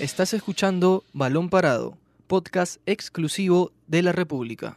Estás escuchando Balón Parado, podcast exclusivo de la República.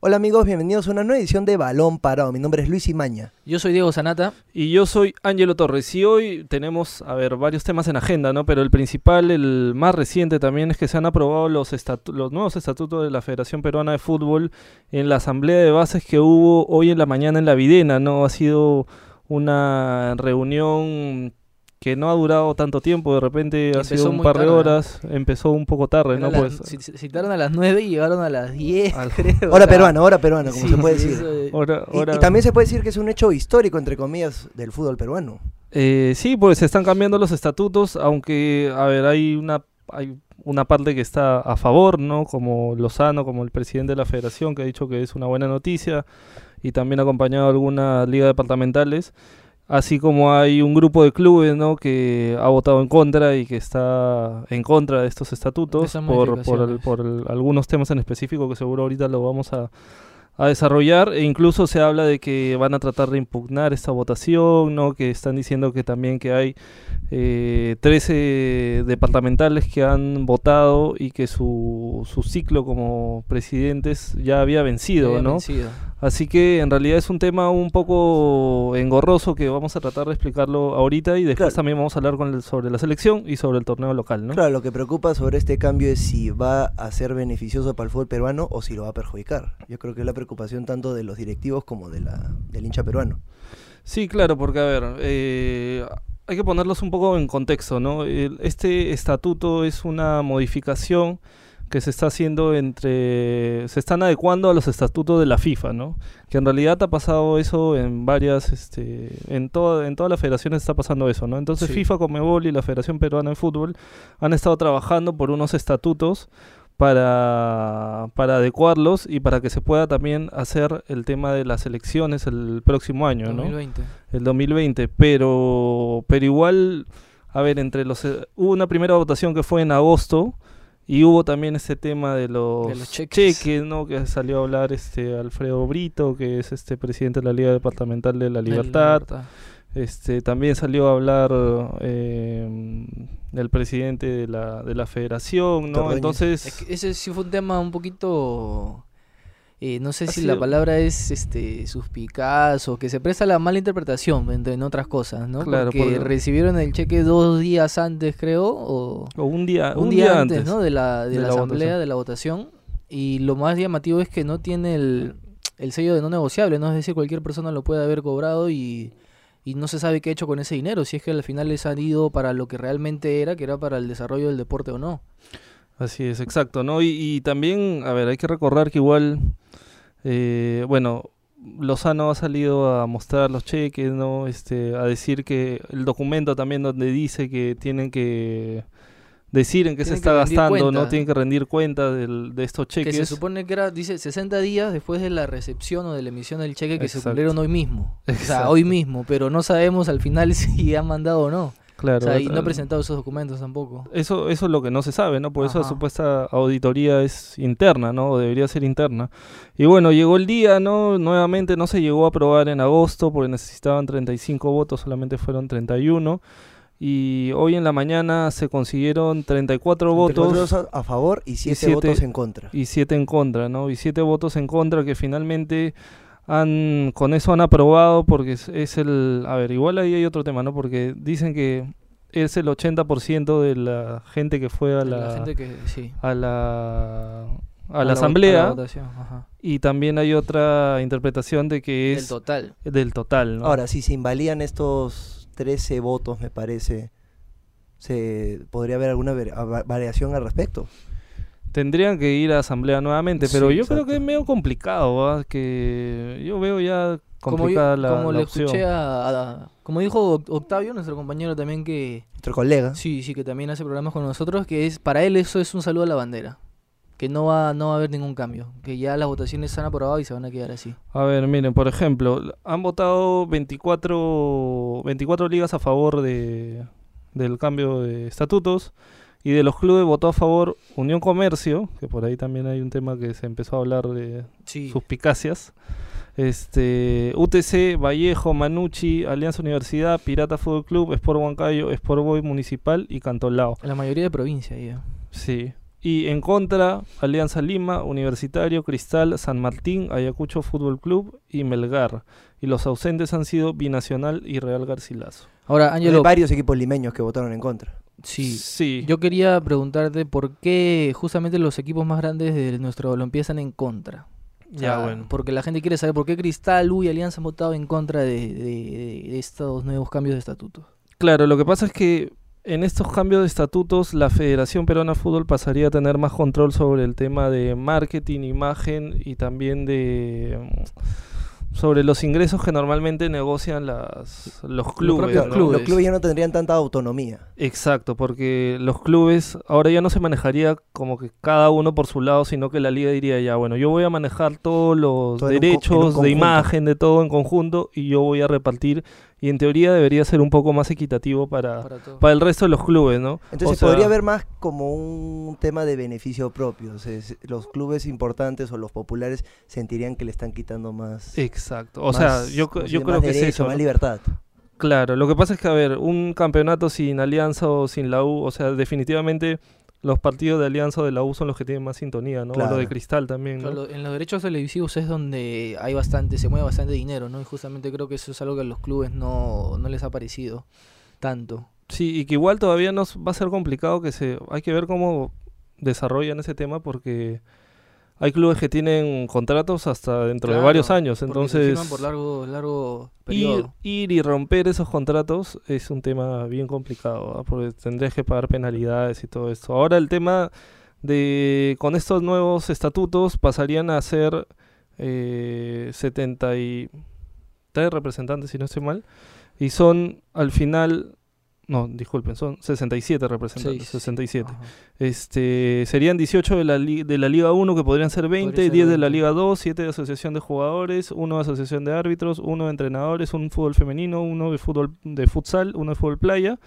Hola amigos, bienvenidos a una nueva edición de Balón Parado. Mi nombre es Luis Imaña. Yo soy Diego Sanata. Y yo soy Ángelo Torres. Y hoy tenemos, a ver, varios temas en agenda, ¿no? Pero el principal, el más reciente también, es que se han aprobado los, los nuevos estatutos de la Federación Peruana de Fútbol en la asamblea de bases que hubo hoy en la mañana en la Videna, ¿no? Ha sido una reunión que no ha durado tanto tiempo, de repente ha sido un par de horas, empezó un poco tarde, ¿no? pues citaron a las 9 y llegaron a las 10, creo. Hora peruana, hora peruana, como se puede decir. Y, y, también se puede decir que es un hecho histórico, entre comillas, del fútbol peruano. Eh, sí, pues se están cambiando los estatutos, aunque, a ver, hay una, hay una parte que está a favor, ¿no? Como Lozano, como el presidente de la federación, que ha dicho que es una buena noticia, y también ha acompañado a algunas ligas departamentales así como hay un grupo de clubes ¿no? que ha votado en contra y que está en contra de estos estatutos por, por, por algunos temas en específico que seguro ahorita lo vamos a, a desarrollar e incluso se habla de que van a tratar de impugnar esta votación, ¿no? que están diciendo que también que hay eh, 13 departamentales que han votado y que su, su ciclo como presidentes ya había vencido, ¿no? Así que en realidad es un tema un poco engorroso que vamos a tratar de explicarlo ahorita y después también vamos a hablar con sobre la selección y sobre el torneo local, ¿no? Claro, lo que preocupa sobre este cambio es si va a ser beneficioso para el fútbol peruano o si lo va a perjudicar. Yo creo que es la preocupación tanto de los directivos como de la, del hincha peruano. Sí, claro, porque a ver, eh, hay que ponerlos un poco en contexto, ¿no? este estatuto es una modificación que se está haciendo entre se están adecuando a los estatutos de la FIFA, ¿no? Que en realidad ha pasado eso en varias este en toda en todas las federaciones está pasando eso, ¿no? Entonces FIFA, Comebol y la Federación Peruana de Fútbol han estado trabajando por unos estatutos para, para adecuarlos y para que se pueda también hacer el tema de las elecciones el próximo año, 2020. ¿no? El 2020, pero pero igual a ver, entre los eh, hubo una primera votación que fue en agosto y hubo también ese tema de los, cheques. ¿no? Que salió a hablar este Alfredo Brito, que es este presidente de la Liga Departamental de la Libertad. Este, también salió a hablar eh, el presidente de la, de la federación, ¿no? Entonces... ese sí fue un tema un poquito eh, no sé si la palabra es este suspicaz o que se presta la mala interpretación en otras cosas, ¿no? porque, recibieron el cheque dos días antes, creo, o, un día, un, día, antes, ¿no? De la, de, la, asamblea, de la votación. Y lo más llamativo es que no tiene el, el sello de no negociable, ¿no? Es decir, cualquier persona lo puede haber cobrado y, y no se sabe qué ha hecho con ese dinero, si es que al final les han ido para lo que realmente era, que era para el desarrollo del deporte o no. Así es, exacto, ¿no? Y, y también, a ver, hay que recordar que igual, eh, bueno, Lozano ha salido a mostrar los cheques, ¿no? Este, a decir que el documento también donde dice que tienen que decir en qué se está gastando, ¿no? Tienen que rendir cuenta del, de estos cheques. Que se supone que era, dice, 60 días después de la recepción o de la emisión del cheque que se cumplieron hoy mismo. O sea, hoy mismo, pero no sabemos al final si han mandado o no. Claro. y no ha presentado esos documentos tampoco. Eso, eso es lo que no se sabe, ¿no? Por eso la supuesta auditoría es interna, ¿no? O debería ser interna. Y bueno, llegó el día, ¿no? Nuevamente no se llegó a aprobar en agosto porque necesitaban 35 votos, solamente fueron 31. Y hoy en la mañana se consiguieron 34 votos. a favor y 7 votos en contra. Y 7 en contra, ¿no? Y 7 votos en contra que finalmente han con eso han aprobado porque es, el a ver igual ahí hay otro tema no porque dicen que es el 80% de la gente que fue a la, a la a, la, asamblea. y también hay otra interpretación de que es del total. del total ¿no? ahora si se invalían estos 13 votos me parece se podría haber alguna variación al respecto tendrían que ir a asamblea nuevamente, pero yo creo que es medio complicado, que yo veo ya complicada como la, como le escuché a, como dijo Octavio, nuestro compañero también que nuestro colega. Sí, sí, que también hace programas con nosotros, que es para él eso es un saludo a la bandera. Que no va, no va a haber ningún cambio. Que ya las votaciones se han aprobado y se van a quedar así. A ver, miren, por ejemplo, han votado 24, 24 ligas a favor de, del cambio de estatutos. Y de los clubes votó a favor Unión Comercio, que por ahí también hay un tema que se empezó a hablar de suspicacias. Este, UTC, Vallejo, Manucci, Alianza Universidad, Pirata Fútbol Club, Sport Huancayo, Sport Boy Municipal y Cantolao. La mayoría de provincia ya. Sí. Y en contra, Alianza Lima, Universitario, Cristal, San Martín, Ayacucho Fútbol Club y Melgar. Y los ausentes han sido Binacional y Real Garcilaso. Ahora, Ángelo. Hay varios equipos limeños que votaron en contra. Sí. Sí. Yo quería preguntarte por qué justamente los equipos más grandes de nuestro balompié están en contra. O Ya, bueno. Porque la gente quiere saber por qué Cristal, U y Alianza han votado en contra de, de- de estos nuevos cambios de estatutos. Claro, lo que pasa es que en estos cambios de estatutos la Federación Peruana de Fútbol pasaría a tener más control sobre el tema de marketing, imagen y también de mm, sobre los ingresos que normalmente negocian las, los clubes. propios ¿no? clubes. Los clubes ya no tendrían tanta autonomía. Exacto, porque los clubes ahora ya no se manejaría como que cada uno por su lado, sino que la liga diría ya, bueno, yo voy a manejar todos los Todo derechos de imagen, de todo en conjunto, y yo voy a repartir, y en teoría debería ser un poco más equitativo para, Para el resto de los clubes, ¿no? Entonces O sea, podría haber más como un tema de beneficio propio. O sea, es- los clubes importantes o los populares sentirían que le están quitando más. Exacto, o más, sea, yo, ¿cómo se yo creo que es eso. Más ¿no? libertad. Claro, lo que pasa es que, a ver, un campeonato sin Alianza o sin la U, o sea, definitivamente los partidos de Alianza o de la U son los que tienen más sintonía, ¿no? O. Lo de Cristal también, ¿no? Claro, en los derechos televisivos es donde hay bastante, se mueve bastante dinero, ¿no? Y justamente creo que eso es algo que a los clubes no, no les ha parecido tanto. Sí, y que igual todavía nos va a ser complicado que se... Hay que ver cómo desarrollan ese tema porque hay clubes que tienen contratos hasta dentro de varios años, se entonces por largo, largo ir, periodo. ir y romper esos contratos es un tema bien complicado, porque tendrías que pagar penalidades y todo esto. Ahora el tema de con estos nuevos estatutos pasarían a ser eh, 73 representantes, si no estoy mal, y son al final... No, disculpen, son 67 representantes, Seis. 67. Ajá. Este, serían 18 de la, de la Liga 1 que podrían ser 20, Podría ser 10 de la 20. Liga 2, 7 de Asociación de Jugadores, 1 de Asociación de Árbitros, 1 de Entrenadores, un fútbol femenino, uno de fútbol de futsal, uno de fútbol playa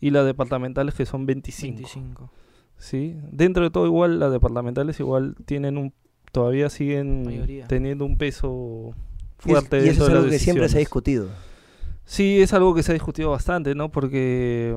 y las departamentales que son 25. 25. ¿sí? Dentro de todo igual las departamentales igual tienen un todavía siguen Mayoría. teniendo un peso Y, es- fuerte y dentro eso es de algo que siempre se ha discutido. Sí, es algo que se ha discutido bastante, ¿no? Porque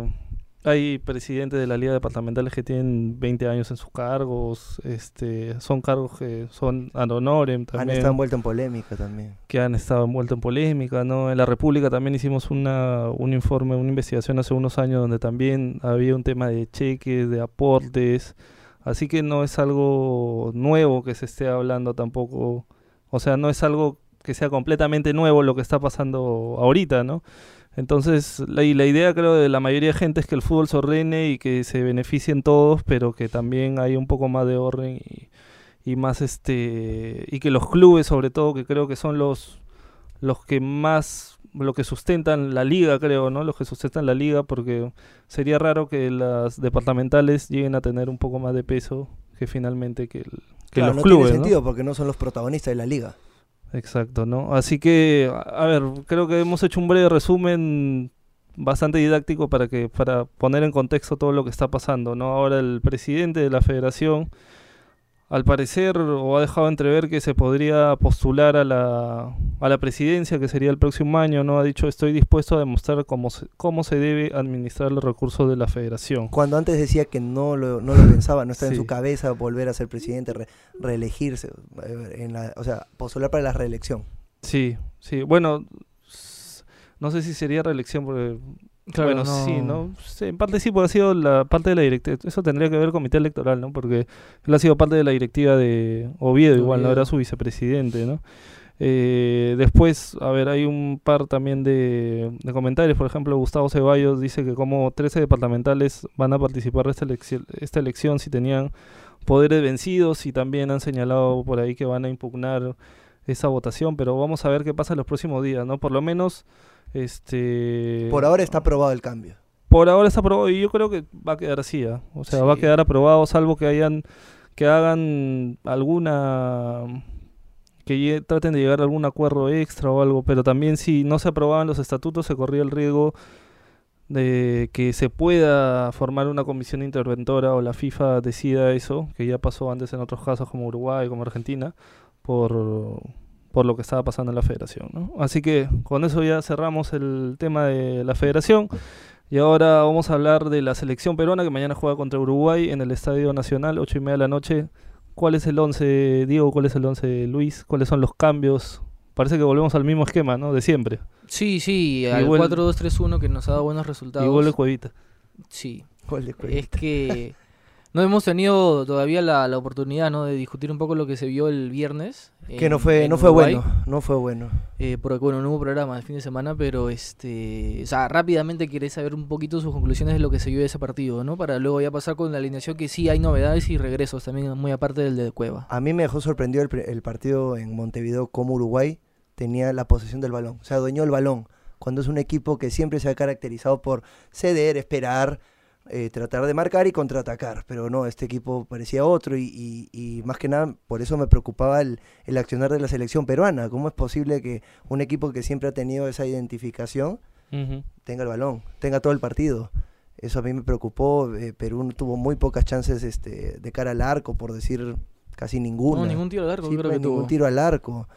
hay presidentes de la liga departamentales que tienen 20 años en sus cargos, este, son cargos que son ad honorem Han también, estado envueltos en polémica también. que han estado envueltos en polémica, ¿no? En la República también hicimos una, un informe, una investigación hace unos años donde también había un tema de cheques, de aportes, así que no es algo nuevo que se esté hablando tampoco, o sea, no es algo que sea completamente nuevo lo que está pasando ahorita, ¿no? Entonces, la, y la idea creo de la mayoría de gente es que el fútbol se ordene y que se beneficien todos, pero que también hay un poco más de orden y, y más este y que los clubes sobre todo que creo que son los los que más lo que sustentan la liga creo no los que sustentan la liga porque sería raro que las departamentales lleguen a tener un poco más de peso que finalmente que, el- que Claro, los no clubes tiene ¿no? sentido porque no son los protagonistas de la liga. Exacto, ¿no? Así que, a ver, creo que hemos hecho un breve resumen bastante didáctico para que para poner en contexto todo lo que está pasando, ¿no? Ahora el presidente de la Federación al parecer o ha dejado entrever que se podría postular a la, a la presidencia, que sería el próximo año, ¿no? Ha dicho, estoy dispuesto a demostrar cómo se, cómo se debe administrar los recursos de la federación. Cuando antes decía que no lo, no lo pensaba, no estaba en su cabeza volver a ser presidente, re- reelegirse, en la, o sea, postular para la reelección. Sí, sí, bueno, no sé si sería reelección porque Claro, bueno, no- sí, ¿no? Sí, en parte sí, porque ha sido la parte de la directiva. Eso tendría que ver con comité electoral, ¿no? Porque él ha sido parte de la directiva de Oviedo, igual, ¿no? Era su vicepresidente, ¿no? Eh, después, a ver, hay un par también de, de comentarios. Por ejemplo, Gustavo Ceballos dice que como 13 departamentales van a participar de esta elección, esta elección si tenían poderes vencidos y también han señalado por ahí que van a impugnar esa votación, pero vamos a ver qué pasa en los próximos días, ¿no? Por lo menos, este... Por ahora está aprobado el cambio. Por ahora está aprobado y yo creo que va a quedar así, ¿ah? o sea, va a quedar aprobado salvo que hayan que hagan alguna que traten de llegar a algún acuerdo extra o algo, pero también si no se aprobaban los estatutos se corría el riesgo de que se pueda formar una comisión interventora o la FIFA decida eso, que ya pasó antes en otros casos como Uruguay, como Argentina, por por lo que estaba pasando en la federación. ¿no? Así que con eso ya cerramos el tema de la federación. Y ahora vamos a hablar de la selección peruana que mañana juega contra Uruguay en el Estadio Nacional, 8 y media de la noche. ¿Cuál es el 11, Diego? ¿Cuál es el 11, Luis? ¿Cuáles son los cambios? Parece que volvemos al mismo esquema, ¿no? De siempre. Sí, sí, al 4-2-3-1 que nos ha dado buenos resultados. Y gol de Cuevita. Sí. Es que no hemos tenido todavía la, la, oportunidad ¿no? de discutir un poco lo que se vio el viernes. Que no fue, no fue bueno, no fue bueno. Eh, porque bueno, no hubo programa el fin de semana, pero este, o sea, rápidamente querés saber un poquito sus conclusiones de lo que se vio de ese partido, ¿no? Para luego ya pasar con la alineación que sí hay novedades y regresos también muy aparte del de Cueva. A mí me dejó sorprendido el, el partido en Montevideo como Uruguay tenía la posesión del balón, o sea, dueñó el balón. Cuando es un equipo que siempre se ha caracterizado por ceder, esperar, eh, tratar de marcar y contraatacar, pero no, este equipo parecía otro y, más que nada por eso me preocupaba el, accionar de la selección peruana. ¿Cómo es posible que un equipo que siempre ha tenido esa identificación tenga el balón, tenga todo el partido? Eso a mí me preocupó. Eh, Perú tuvo muy pocas chances este, de cara al arco, por decir casi ninguna. No, ningún tiro al arco, creo que ningún tiro al arco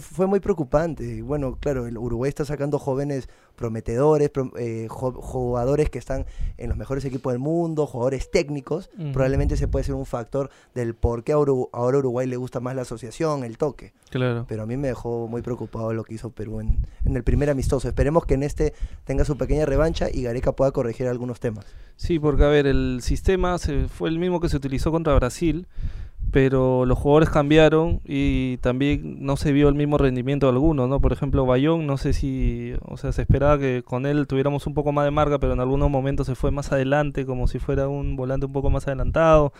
fue muy preocupante. Y bueno, claro, el Uruguay está sacando jóvenes prometedores, eh, jugadores que están en los mejores equipos del mundo, jugadores técnicos. Probablemente ese puede ser un factor del por qué ahora, ahora Uruguay le gusta más la asociación, el toque. Claro. Pero a mí me dejó muy preocupado lo que hizo Perú en, en el primer amistoso. Esperemos que en este tenga su pequeña revancha y Gareca pueda corregir algunos temas. Sí, porque a ver, el sistema se, fue el mismo que se utilizó contra Brasil pero los jugadores cambiaron y también no se vio el mismo rendimiento de algunos, ¿no? Por ejemplo, Bayón, no sé si, o sea, se esperaba que con él tuviéramos un poco más de marca, pero en algunos momentos se fue más adelante, como si fuera un volante un poco más adelantado.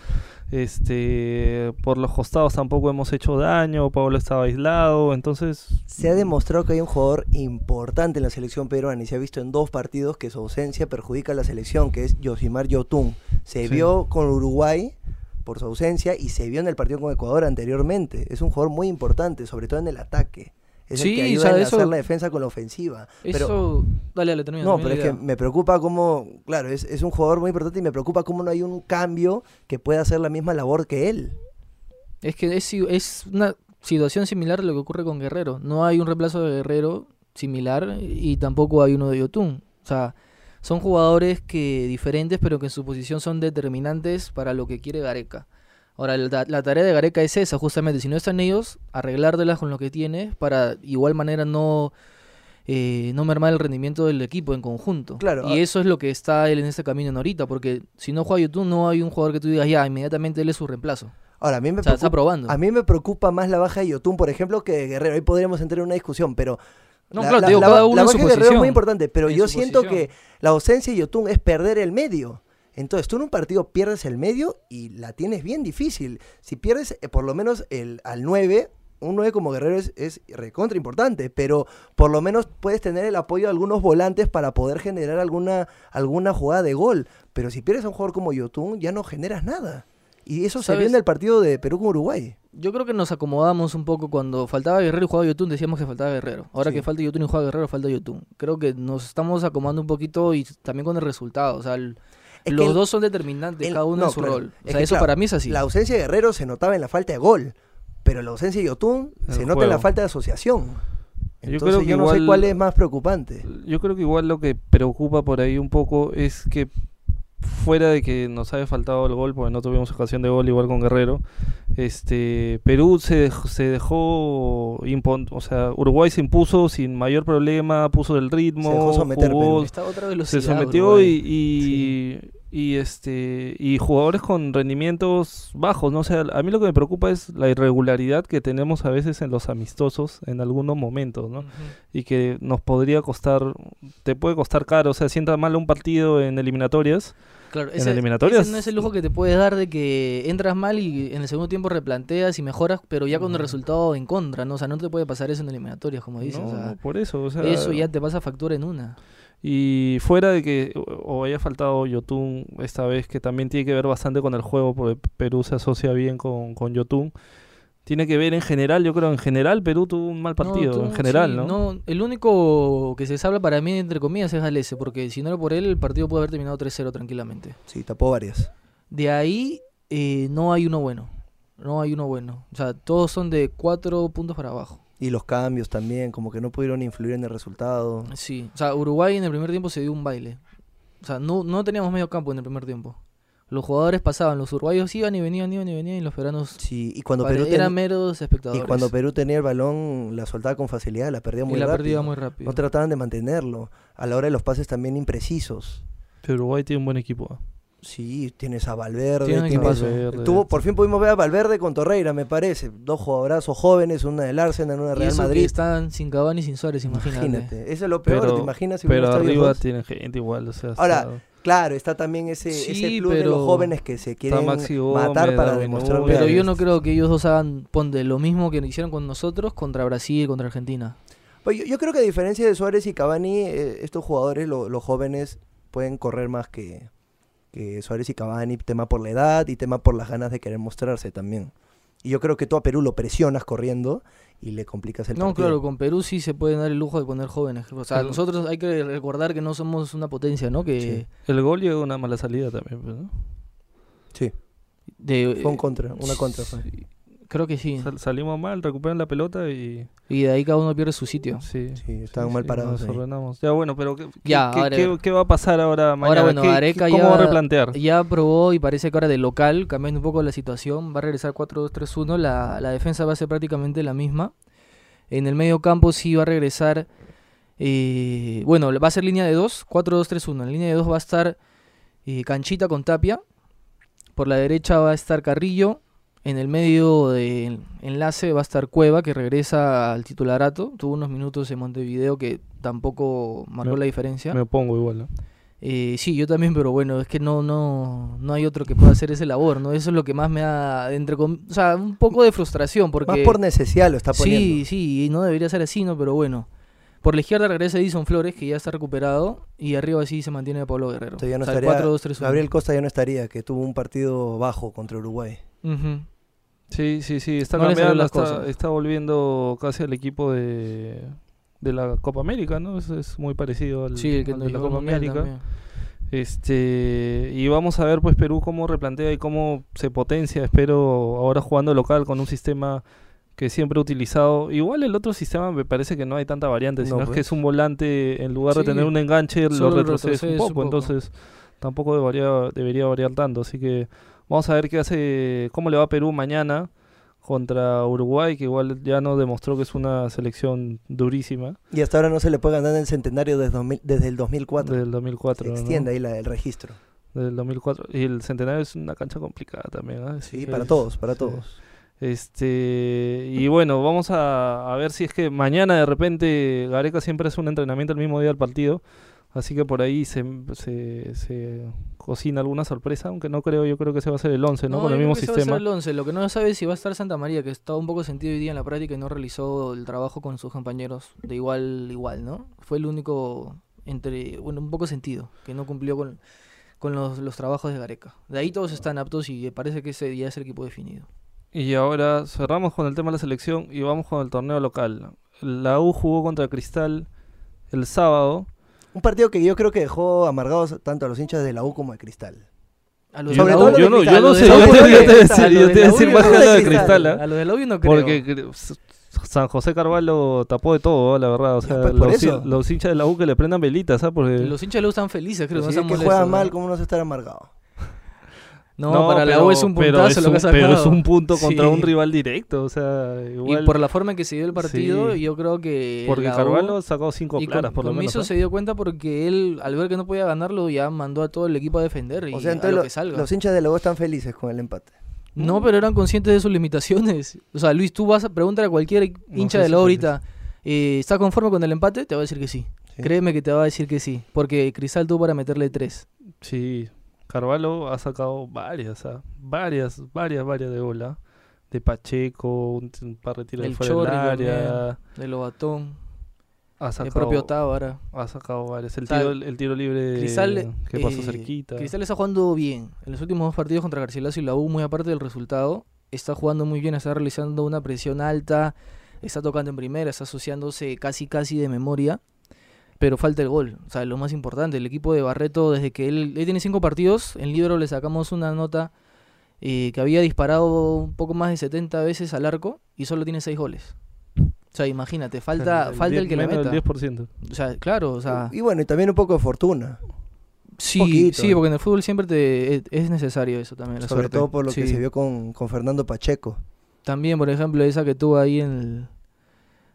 Este, por los costados tampoco hemos hecho daño, Pablo estaba aislado, entonces... Se ha demostrado que hay un jugador importante en la selección peruana y se ha visto en dos partidos que su ausencia perjudica a la selección, que es Yosimar Yotun. Se vio con Uruguay por su ausencia y se vio en el partido con Ecuador anteriormente. Es un jugador muy importante, sobre todo en el ataque. Es el que ayuda a hacer la defensa con la ofensiva. Eso, dale, dale, No, pero es que me preocupa cómo, claro, es, es, un jugador muy importante y me preocupa cómo no hay un cambio que pueda hacer la misma labor que él. Es que es, es una situación similar a lo que ocurre con Guerrero. No hay un reemplazo de Guerrero similar y tampoco hay uno de Yotun. O sea, son jugadores que diferentes, pero que en su posición son determinantes para lo que quiere Gareca. Ahora, la, tarea de Gareca es esa, justamente, si no están ellos, arreglártelas con lo que tiene para igual manera no, eh, no mermar el rendimiento del equipo en conjunto. Claro. Y ah eso es lo que está él en este camino en ahorita, porque si no juega YouTube, no hay un jugador que tú digas, ya, inmediatamente él es su reemplazo. Ahora, a mí me, está probando. a mí me preocupa más la baja de Yotun, por ejemplo, que de Guerrero. Ahí podríamos entrar en una discusión, pero no, claro, la, cada uno baja de es muy importante, pero yo siento que la ausencia de Yotun es perder el medio. Entonces, tú en un partido pierdes el medio y la tienes bien difícil. Si pierdes eh, por lo menos el al 9, un 9 como guerrero es, es, recontra importante, pero por lo menos puedes tener el apoyo de algunos volantes para poder generar alguna, alguna jugada de gol. Pero si pierdes a un jugador como Yotun, ya no generas nada. Y eso se vio en el partido de Perú con Uruguay. Yo creo que nos acomodamos un poco cuando faltaba Guerrero y jugaba Yotun, decíamos que faltaba Guerrero. Ahora que falta Yotun y juega Guerrero, falta Yotun. Creo que nos estamos acomodando un poquito y también con el resultado. O sea, los dos son determinantes, cada uno en su rol. O sea, eso para mí es así. La ausencia de Guerrero se notaba en la falta de gol, pero la ausencia de Yotun se nota en la falta de asociación. Entonces, yo, creo que no sé cuál es más preocupante. Yo creo que igual lo que preocupa por ahí un poco es que fuera de que nos haya faltado el gol, porque no tuvimos ocasión de gol igual con Guerrero, este Perú se, se dejó, o sea, Uruguay se impuso sin mayor problema, puso el ritmo, se, dejó someter, se sometió y, y, este y jugadores con rendimientos bajos, no o sea, a mí lo que me preocupa es la irregularidad que tenemos a veces en los amistosos en algunos momentos, ¿no? Y que nos podría costar, te puede costar caro, o sea, sienta mal un partido en eliminatorias Claro, ese, no es el lujo que te puedes dar de que entras mal y en el segundo tiempo replanteas y mejoras, pero ya con el resultado en contra, ¿no? O sea, no te puede pasar eso en eliminatorias, como dices. No, por eso, o sea, Eso ya te pasa factura en una. Y fuera de que o haya faltado Yotun esta vez, que también tiene que ver bastante con el juego, porque Perú se asocia bien con, con Yotun tiene que ver en general, yo creo en general Perú tuvo un mal partido, en general, ¿no? ¿no? El único que se salva para mí, entre comillas, es Alese, porque si no era por él, el partido puede haber terminado 3-0 tranquilamente. Sí, tapó varias. De ahí eh, no hay uno bueno, no hay uno bueno. O sea, todos son de 4 puntos para abajo. Y los cambios también, como que no pudieron influir en el resultado. Sí, o sea, Uruguay en el primer tiempo se dio un baile. O sea, no, no teníamos medio campo en el primer tiempo. Los jugadores pasaban, los uruguayos iban y venían, iban y venían, y los peruanos Sí, y cuando Perú ten- eran meros y espectadores. cuando Perú tenía el balón, la soltaba con facilidad, la perdía muy y la rápido. perdía muy rápido. No trataban de mantenerlo. A la hora de los pases también imprecisos. Pero Uruguay tiene un buen equipo. ¿ah? Sí, tienes a Valverde. Tiene un tienes- equipazo. Valverde. Tuvo, por fin pudimos ver a Valverde con Torreira, me parece. Dos jugadorazos jóvenes, una del Arsenal, una de Y Real eso que Madrid. están sin Cabani y sin Suárez, imagínate. Imagínate. Eso es lo peor, Pero- ¿te imaginas? Si Pero arriba tienen gente igual. O sea, Ahora, está- Claro, está también ese, Sí, ese plus de los jóvenes que se quieren Maxi matar Gómez, para Darwin demostrar Núñez. Pero yo no creo que ellos dos hagan, ponte, lo mismo que hicieron con nosotros contra Brasil y contra Argentina. Pues yo, yo creo que a diferencia de Suárez y Cavani, eh, estos jugadores, lo- los jóvenes, pueden correr más que, que Suárez y Cavani, tema por la edad y tema por las ganas de querer mostrarse también. Y yo creo que tú a Perú lo presionas corriendo y le complicas el No, partido. claro, con Perú sí se pueden dar el lujo de poner jóvenes. O sea, nosotros hay que recordar que no somos una potencia, ¿no? Que El gol llegó una mala salida también. pues, ¿no? Sí, de, fue un contra, una contra fue. Creo que sí. Sal- salimos mal, recuperan la pelota y... Y de ahí cada uno pierde su sitio. Sí, Sí, estaban mal parados Nos ahí. ordenamos. Ya, bueno, pero ¿qué, qué- Ya, qué, ahora- qué- qué va a pasar ahora mañana? bueno, ¿Qué- Gareca qué- ¿Cómo ya- va a replantear? Ya probó y parece que ahora de local, cambiando un poco la situación, va a regresar 4-2-3-1. La, la defensa va a ser prácticamente la misma. En el medio campo sí va a regresar. eh, bueno, va a ser línea de 2, 4-2-3-1. En línea de 2 va a estar eh, Canchita con Tapia. Por la derecha va a estar Carrillo. En el medio de enlace va a estar Cueva, que regresa al titularato. Tuvo unos minutos en Montevideo que tampoco marcó Me- la diferencia. Me opongo igual. ¿no? Eh, sí, yo también, pero bueno, es que no, no, no hay otro que pueda hacer ese labor, ¿no? Eso es lo que más me da, entre o sea, un poco de frustración, porque... Más por necesidad lo está poniendo. sí, sí, y no debería ser así, ¿no? Pero bueno, por la izquierda regresa Edison Flores, que ya está recuperado, y arriba sí se mantiene Pablo Guerrero. Entonces ya no O sea, estaría- 4-2-3-1. Gabriel Costa ya no estaría, que tuvo un partido bajo contra Uruguay. Ujú. Sí, sí, sí. Está No cambiando, las está, cosas. está volviendo casi al equipo de, de la Copa América, ¿no? Es, es muy parecido al, Sí, el que al nos de la Copa América. también. Este, y vamos a ver pues Perú cómo replantea y cómo se potencia, espero ahora jugando local con un sistema que siempre he utilizado. Igual el otro sistema me parece que no hay tanta variante, No, sino es pues. que es un volante en lugar de tener un enganche lo retrocedes un retrocedes poco, un poco. entonces tampoco debería, debería variar tanto, así que vamos a ver qué hace, cómo le va a Perú mañana contra Uruguay, que igual ya no demostró que es una selección durísima Y hasta ahora no se le puede ganar en el centenario desde, 2000 desde el 2004. del 2004. se ¿no? extiende ahí la- el registro. del 2004. Y el centenario es una cancha complicada también. ¿ah? Sí, para todos, para sí. todos. Este, y bueno, vamos a, a ver si es que mañana de repente Gareca siempre hace un entrenamiento el mismo día del partido. Así que por ahí se, se, se cocina alguna sorpresa, aunque no creo, yo creo que ese va a ser el 11, ¿no? Con yo el mismo ese va a sistema. el 11. Lo que no sabe es si va a estar Santa María, que estaba un poco sentido hoy día en la práctica y no realizó el trabajo con sus compañeros de igual igual, ¿no? Fue el único entre bueno, un poco sentido, que no cumplió con, con los, los trabajos de Gareca. De ahí todos están aptos y parece que ese ya es el equipo definido. Y ahora cerramos con el tema de la selección y vamos con el torneo local. La U jugó contra Cristal el sábado. Un partido que yo creo que dejó amargados tanto a los hinchas de la U como de Cristal. A los Sobre de la todo U- yo no, Cristal, yo no sé, yo te, voy a decir, los yo de te voy a la U decir más que de Cristal. ¿ah? A los de la U no creo. Porque San José Carvalho tapó de todo, la verdad. O sea, pues, los, hinchas de la U que le prendan velitas, ¿ah? Porque los hinchas de la U están felices, creo. Si no es están que juegan mal, ¿cómo no se estar amargado? No, para la U es un pero puntazo es lo que ha un- sacado. Pero es un punto contra Sí. un rival directo, o sea, igual. Y por la forma en que se dio el partido, Sí. yo creo que. porque Carvalho sacado cinco y claras, con, por lo menos. ¿ah? se dio cuenta porque él, al ver que no podía ganarlo, ya mandó a todo el equipo a defender y O sea, a entonces lo lo- que salga. los hinchas de la U están felices con el empate. No, pero eran conscientes de sus limitaciones. O sea, Luis, tú vas a preguntar a cualquier hincha sé de la U ahorita, eh, ¿está conforme con el empate? Te va a decir que sí. Sí. Créeme que te va a decir que sí. Porque Cristal tuvo para meterle tres. Sí, Carvalho ha sacado varias, ¿ah? varias, varias, varias de bola. De Pacheco, un, un par de tiros fuera del área. De Lobatón, Ha el propio Tábara. ha sacado varias. El O sea, tiro, el tiro libre Cristal, que pasó eh, cerquita. Cristal está jugando bien. En los últimos dos partidos contra Garcilaso y la U, muy aparte del resultado, está jugando muy bien, está realizando una presión alta, está tocando en primera, está asociándose casi casi de memoria. Pero falta el gol, o sea, lo más importante, el equipo de Barreto, desde que él, él tiene cinco partidos, en libro le sacamos una nota eh, que había disparado un poco más de 70 veces al arco y solo tiene seis goles. O sea, imagínate, falta el, falta el que le meta. El 10%. O sea, claro, o sea... Y, bueno, y también un poco de fortuna. Sí, sí, porque en el fútbol siempre te, es necesario eso también. Sobre todo por lo que se vio con, con Fernando Pacheco. También, por ejemplo, esa que tuvo ahí en el,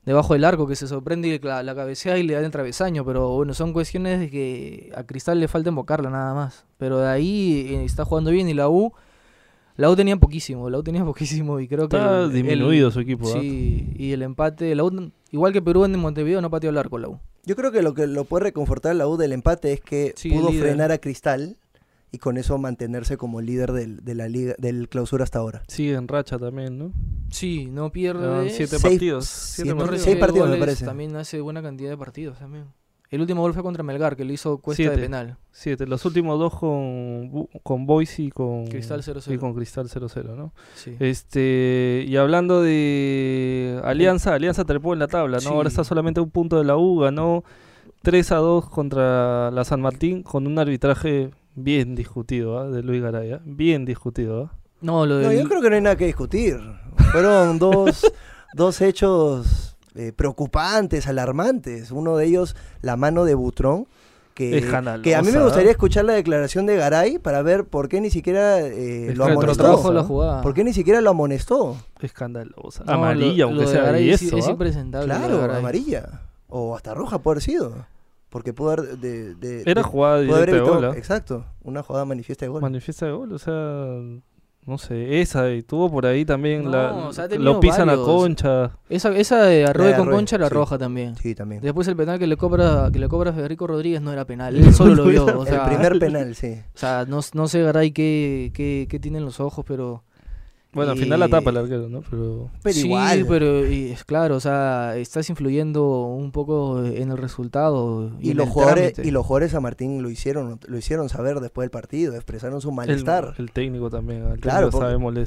debajo del arco que se sorprende y la, la cabecea y le da el travesaño. Pero bueno, son cuestiones de que a Cristal le falta invocarla nada más. Pero de ahí eh, está jugando bien y la U. La U tenía poquísimo, la U tenía poquísimo y creo que... Está disminuido su equipo. Sí, y el empate, la U, igual que Perú en Montevideo, no pateó el arco la U. Yo creo que lo que lo puede reconfortar la U del empate es que pudo frenar a Cristal y con eso mantenerse como líder del, de la liga, del clausura hasta ahora. Sigue en racha también, ¿no? Sí, no pierde. siete partidos. Siete, partidos, seis partidos me parece. También hace buena cantidad de partidos también. El último gol fue contra Melgar, que le hizo cuesta de penal. Siete. Los últimos dos con, con Boise y con Cristal 0-0. Y con Cristal 0-0, ¿no? Sí. Este, y hablando de Alianza, Alianza trepó en la tabla, ¿no? Ahora está solamente un punto de la U, ganó 3 a 2 contra la San Martín con un arbitraje bien discutido ¿eh? de Luis Garay, ¿eh? bien discutido. ¿eh? No, lo no, yo creo que no hay nada que discutir. Fueron dos, dos hechos eh, preocupantes, alarmantes. Uno de ellos, la mano de Butrón. Que, que a mí me gustaría escuchar la declaración de Garay para ver por qué ni siquiera eh, lo amonestó. La ¿Por qué ni siquiera lo amonestó? Escandalosa. amarilla, aunque sea. es, es, impresentable. Claro, amarilla. O hasta roja puede haber sido. Porque pudo haber. De, de, Era jugada directa de gol. Exacto, una jugada manifiesta de gol. Manifiesta de gol, o sea. No sé, esa y tuvo por ahí también la, lo pisan a Concha. Esa, esa de Arroyo con Concha era roja también. Sí, también. Después el penal que le cobra que le cobra Federico Rodríguez no era penal, él solo lo vio. O sea, el primer penal, sí. O sea, no, no sé Garay qué, qué, qué tienen los ojos, pero bueno, al final la tapa el arquero, ¿no? Pero, sí, igual. pero es claro, o sea, estás influyendo un poco en el resultado. Y, los jugadores y los jugadores a Martín lo hicieron lo hicieron saber después del partido, expresaron su malestar. El, técnico también, claro,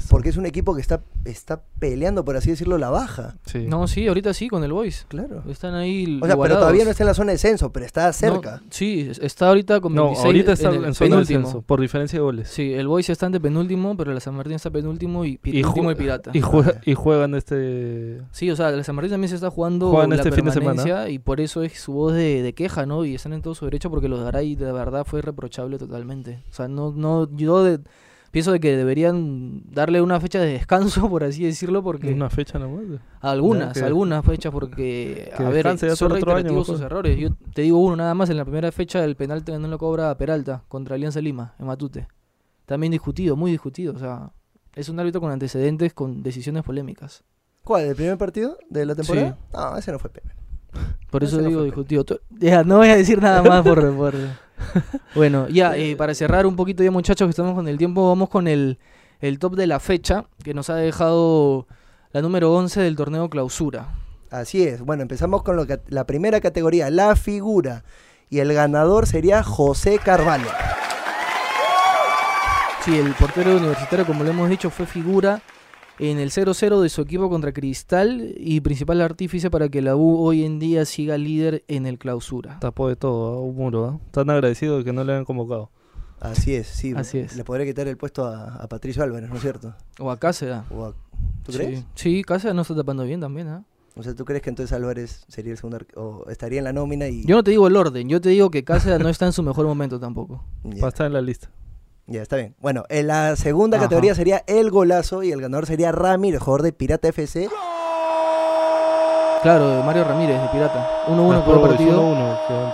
porque, es un equipo que está está peleando, por así decirlo, la baja. No, sí, ahorita sí, con el Boys. Claro. Están ahí O sea, pero todavía no está en la zona de descenso, pero está cerca. sí, está ahorita con 26 No, ahorita está en, zona de descenso, por diferencia de goles. Sí, el Boys está de penúltimo, pero la San Martín está penúltimo y y, Pirata. Y, juega, y juegan este... Sí, o sea, el San Martín también se está jugando este fin de semana. y por eso es su voz de, queja, ¿no? Y están en todo su derecho porque los de Garay de verdad fue reprochable totalmente. O sea, no, no, yo pienso de que deberían darle una fecha de descanso, por así decirlo, porque... ¿Una fecha nomás? Algunas, algunas fechas, porque, a ver, son reiterativos sus errores. Yo te digo uno nada más, en la primera fecha el penal no lo cobra Peralta contra Alianza Lima, en Matute. También discutido, muy discutido, o sea... Es un árbitro con antecedentes, con decisiones polémicas. ¿Cuál? ¿El primer partido de la temporada? No, ese no fue penal. Por eso digo discutido. Ya, no voy a decir nada más por... bueno, ya, eh, para cerrar un poquito ya muchachos, que estamos con el tiempo, vamos con el, el top de la fecha, que nos ha dejado la número 11 del torneo clausura. Así es. Bueno, empezamos con lo que, la primera categoría, la figura. Y el ganador sería José Carvalho. Sí, el portero universitario, como le hemos dicho, fue figura en el 0-0 de su equipo contra Cristal y principal artífice para que la U hoy en día siga líder en el clausura. Tapó de todo, un muro. ¿eh? Tan agradecido de que no le hayan convocado. Así es, sí. Así es. Le podría quitar el puesto a, Patricio Álvarez, ¿no es cierto? O a Cáceres. ¿Tú crees? Sí, Cáceres no está tapando bien también, ¿eh? O sea, ¿tú crees que entonces Álvarez sería el segundo o estaría en la nómina y Yo no te digo el orden, yo te digo que Cáceres no está en su mejor momento tampoco. Va a estar en la lista. Ya, está bien. Bueno, en la segunda categoría sería el golazo y el ganador sería Ramírez, jugador de Pirata FC. Claro, Mario Ramírez de Pirata. 1-1 por partido.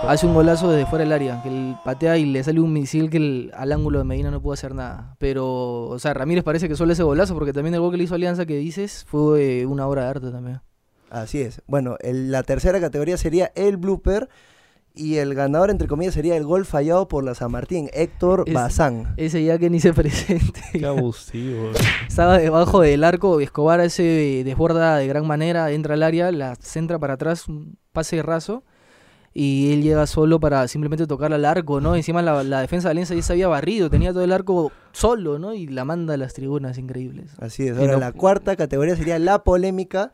hace un golazo desde fuera del área, que él patea y le sale un misil que al ángulo de Medina no pudo hacer nada. Pero, o sea, Ramírez parece que solo ese golazo, porque también el gol que le hizo Alianza que dices fue una obra de arte también. Así es. Bueno, la tercera categoría sería el blooper y el ganador, entre comillas, sería el gol fallado por la San Martín, Héctor Bazán. Ese ya que ni se presente. Qué abusivo. Estaba debajo del arco, Escobar ese desborda de gran manera, entra al área, la centra para atrás, un pase raso. Y él llega solo para simplemente tocar al arco, ¿no? Encima la, defensa de Alianza ya se había barrido, tenía todo el arco solo, ¿no? Y la manda a las tribunas increíbles. Así es. Ahora, la cuarta categoría sería la polémica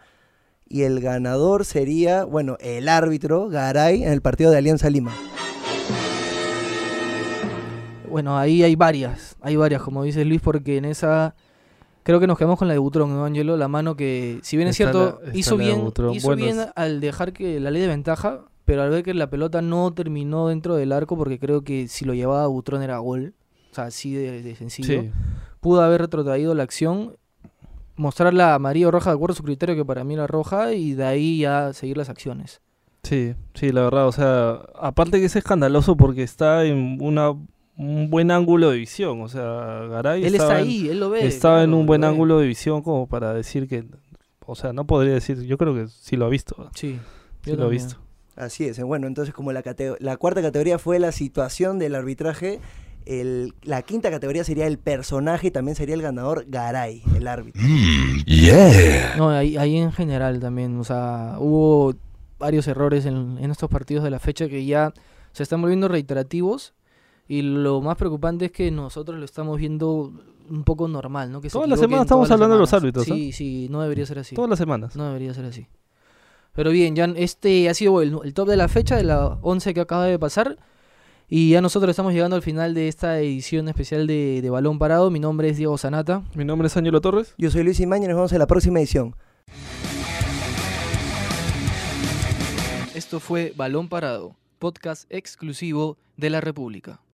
y el ganador sería, bueno, el árbitro Garay en el partido de Alianza Lima. Bueno, ahí hay varias, hay varias, como dice Luis, porque en esa Creo que nos quedamos con la de Butrón, ¿no, Angelo? La mano que, si bien es Está cierto, la- hizo bien, hizo Bueno, bien al dejar que la ley de ventaja, pero al ver que la pelota no terminó dentro del arco, porque creo que si lo llevaba Butrón era gol, o sea, así de, de sencillo, Sí. pudo haber retrotraído la acción, mostrar la amarilla o roja de acuerdo a su criterio, que para mí era roja, y de ahí ya seguir las acciones. Sí, sí, la verdad, o sea, aparte que es escandaloso porque está en una un buen ángulo de visión, o sea, Garay él estaba está en- ahí, él lo ve. estaba en un buen ve. ángulo de visión como para decir que, o sea, no podría decir, yo creo que sí lo ha visto, Sí, sí lo ha visto. Así es. Bueno, entonces como la, la cuarta categoría fue la situación del arbitraje, el- la quinta categoría sería el personaje y también sería el ganador Garay, el árbitro. No, ahí, ahí en general también, o sea, hubo varios errores en, en estos partidos de la fecha que ya se están volviendo reiterativos y lo más preocupante es que nosotros lo estamos viendo un poco normal, ¿no? Que se Todas las semanas estamos hablando de los árbitros, Sí, sí, no debería ser así. Todas las semanas. No debería ser así. Pero bien, ya este ha sido el, el top de la fecha, de la 11 que acaba de pasar. Y ya nosotros estamos llegando al final de esta edición especial de, de Balón Parado. Mi nombre es Diego Sanata. Mi nombre es Ángelo Torres. Yo soy Luis Imaña y nos vemos en la próxima edición. Esto fue Balón Parado, podcast exclusivo de la República.